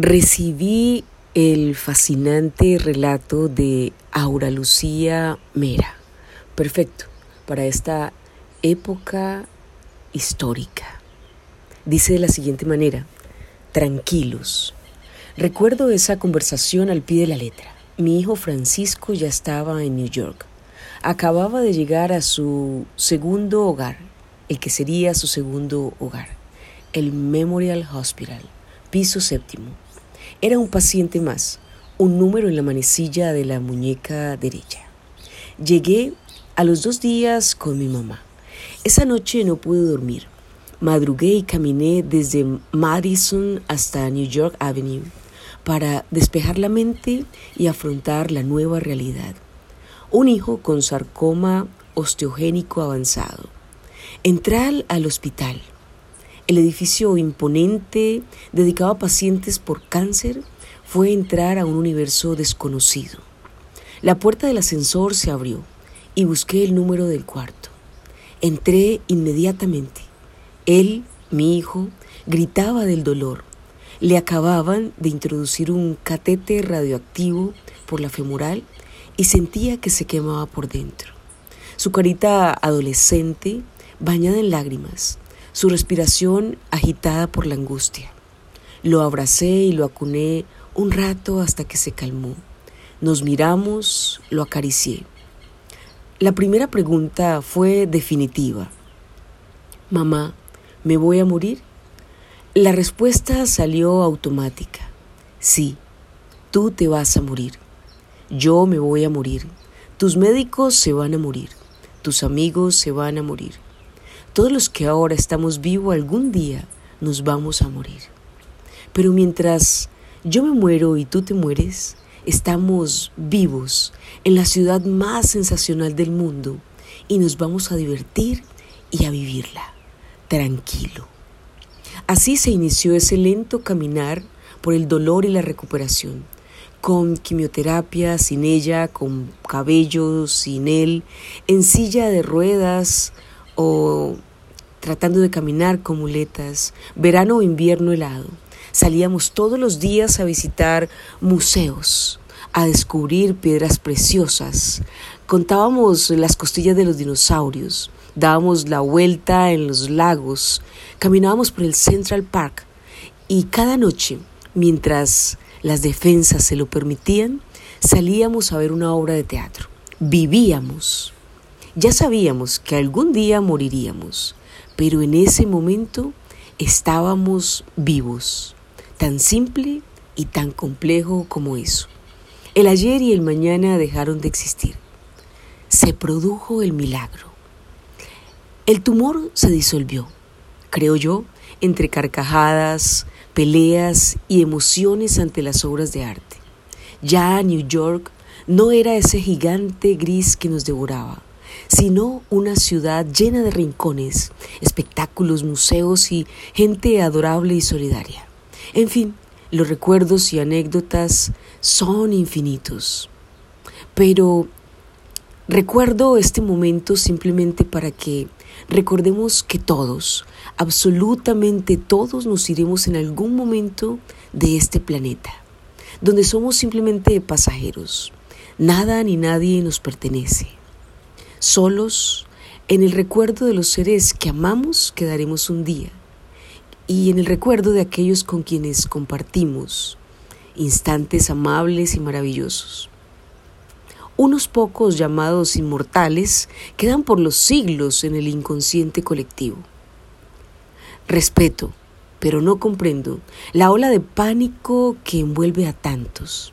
recibí el fascinante relato de Aura Lucía Mera. Perfecto para esta época histórica. Dice de la siguiente manera, tranquilos. Recuerdo esa conversación al pie de la letra. Mi hijo Francisco ya estaba en New York. Acababa de llegar a su segundo hogar, el que sería su segundo hogar, el Memorial Hospital, piso séptimo. Era un paciente más, un número en la manecilla de la muñeca derecha. Llegué a los dos días con mi mamá. Esa noche no pude dormir. Madrugué y caminé desde Madison hasta New York Avenue para despejar la mente y afrontar la nueva realidad. Un hijo con sarcoma osteogénico avanzado. Entrar al hospital. El edificio imponente dedicado a pacientes por cáncer fue entrar a un universo desconocido. La puerta del ascensor se abrió y busqué el número del cuarto. Entré inmediatamente. Él, mi hijo, gritaba del dolor. Le acababan de introducir un catete radioactivo por la femoral y sentía que se quemaba por dentro. Su carita adolescente, bañada en lágrimas, su respiración agitada por la angustia. Lo abracé y lo acuné un rato hasta que se calmó. Nos miramos, lo acaricié. La primera pregunta fue definitiva. Mamá, ¿me voy a morir? La respuesta salió automática. Sí, tú te vas a morir. Yo me voy a morir. Tus médicos se van a morir. Tus amigos se van a morir. Todos los que ahora estamos vivos algún día nos vamos a morir. Pero mientras yo me muero y tú te mueres, Estamos vivos en la ciudad más sensacional del mundo y nos vamos a divertir y a vivirla tranquilo. Así se inició ese lento caminar por el dolor y la recuperación, con quimioterapia, sin ella, con cabello, sin él, en silla de ruedas o tratando de caminar con muletas, verano o invierno helado. Salíamos todos los días a visitar museos, a descubrir piedras preciosas. Contábamos las costillas de los dinosaurios, dábamos la vuelta en los lagos, caminábamos por el Central Park y cada noche, mientras las defensas se lo permitían, salíamos a ver una obra de teatro. Vivíamos. Ya sabíamos que algún día moriríamos, pero en ese momento estábamos vivos tan simple y tan complejo como eso. El ayer y el mañana dejaron de existir. Se produjo el milagro. El tumor se disolvió, creo yo, entre carcajadas, peleas y emociones ante las obras de arte. Ya New York no era ese gigante gris que nos devoraba, sino una ciudad llena de rincones, espectáculos, museos y gente adorable y solidaria. En fin, los recuerdos y anécdotas son infinitos. Pero recuerdo este momento simplemente para que recordemos que todos, absolutamente todos nos iremos en algún momento de este planeta, donde somos simplemente pasajeros. Nada ni nadie nos pertenece. Solos, en el recuerdo de los seres que amamos, quedaremos un día y en el recuerdo de aquellos con quienes compartimos instantes amables y maravillosos. Unos pocos llamados inmortales quedan por los siglos en el inconsciente colectivo. Respeto, pero no comprendo la ola de pánico que envuelve a tantos.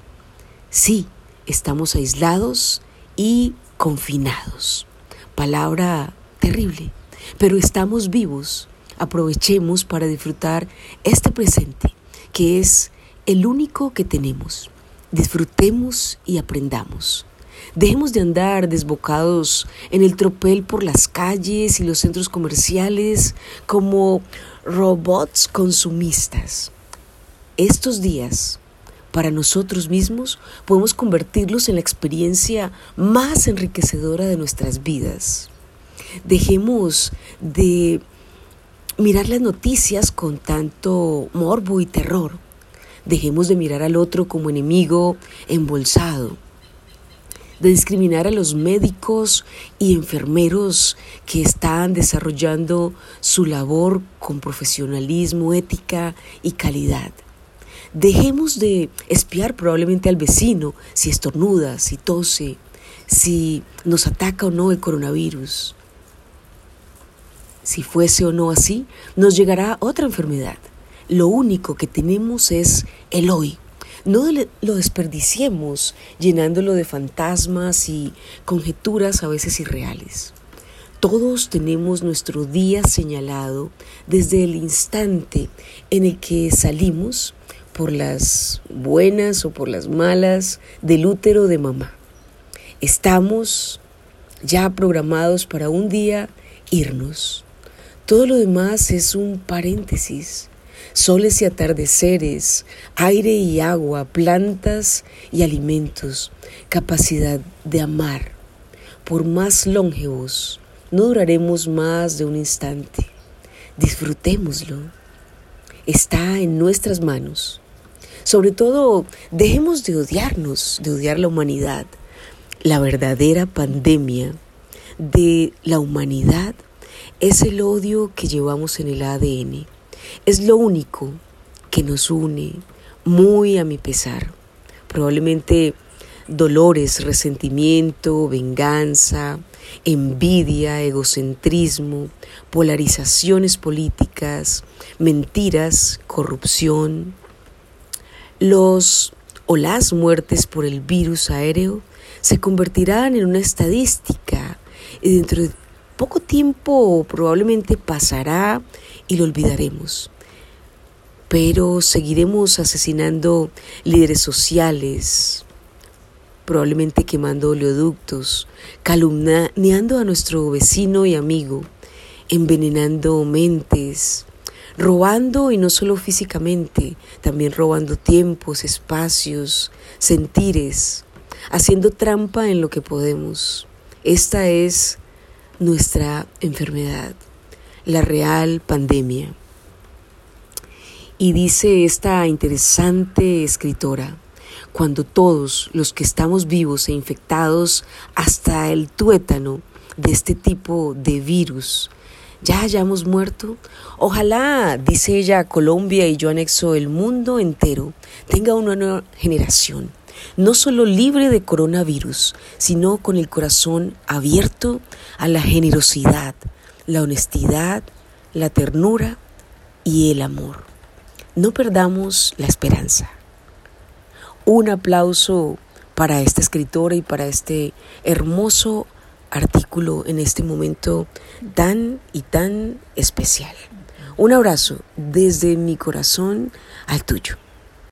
Sí, estamos aislados y confinados. Palabra terrible, pero estamos vivos aprovechemos para disfrutar este presente, que es el único que tenemos. Disfrutemos y aprendamos. Dejemos de andar desbocados en el tropel por las calles y los centros comerciales como robots consumistas. Estos días, para nosotros mismos, podemos convertirlos en la experiencia más enriquecedora de nuestras vidas. Dejemos de mirar las noticias con tanto morbo y terror. Dejemos de mirar al otro como enemigo embolsado, de discriminar a los médicos y enfermeros que están desarrollando su labor con profesionalismo, ética y calidad. Dejemos de espiar probablemente al vecino si estornuda, si tose, si nos ataca o no el coronavirus. Si fuese o no así, nos llegará otra enfermedad. Lo único que tenemos es el hoy. No lo desperdiciemos llenándolo de fantasmas y conjeturas a veces irreales. Todos tenemos nuestro día señalado desde el instante en el que salimos por las buenas o por las malas del útero de mamá. Estamos ya programados para un día irnos. Todo lo demás es un paréntesis. Soles y atardeceres, aire y agua, plantas y alimentos, capacidad de amar. Por más longevos, no duraremos más de un instante. Disfrutémoslo. Está en nuestras manos. Sobre todo, dejemos de odiarnos, de odiar la humanidad. La verdadera pandemia de la humanidad es el odio que llevamos en el ADN. Es lo único que nos une, muy a mi pesar. Probablemente dolores, resentimiento, venganza, envidia, egocentrismo, polarizaciones políticas, mentiras, corrupción, los o las muertes por el virus aéreo se convertirán en una estadística y dentro de poco tiempo probablemente pasará y lo olvidaremos. Pero seguiremos asesinando líderes sociales, probablemente quemando oleoductos, calumniando a nuestro vecino y amigo, envenenando mentes, robando y no solo físicamente, también robando tiempos, espacios, sentires, haciendo trampa en lo que podemos. Esta es nuestra enfermedad, la real pandemia. Y dice esta interesante escritora, cuando todos los que estamos vivos e infectados hasta el tuétano de este tipo de virus ya hayamos muerto? Ojalá, dice ella, Colombia y yo anexo el mundo entero, tenga una nueva generación, no solo libre de coronavirus, sino con el corazón abierto a la generosidad, la honestidad, la ternura y el amor. No perdamos la esperanza. Un aplauso para esta escritora y para este hermoso artículo en este momento tan y tan especial. Un abrazo desde mi corazón al tuyo.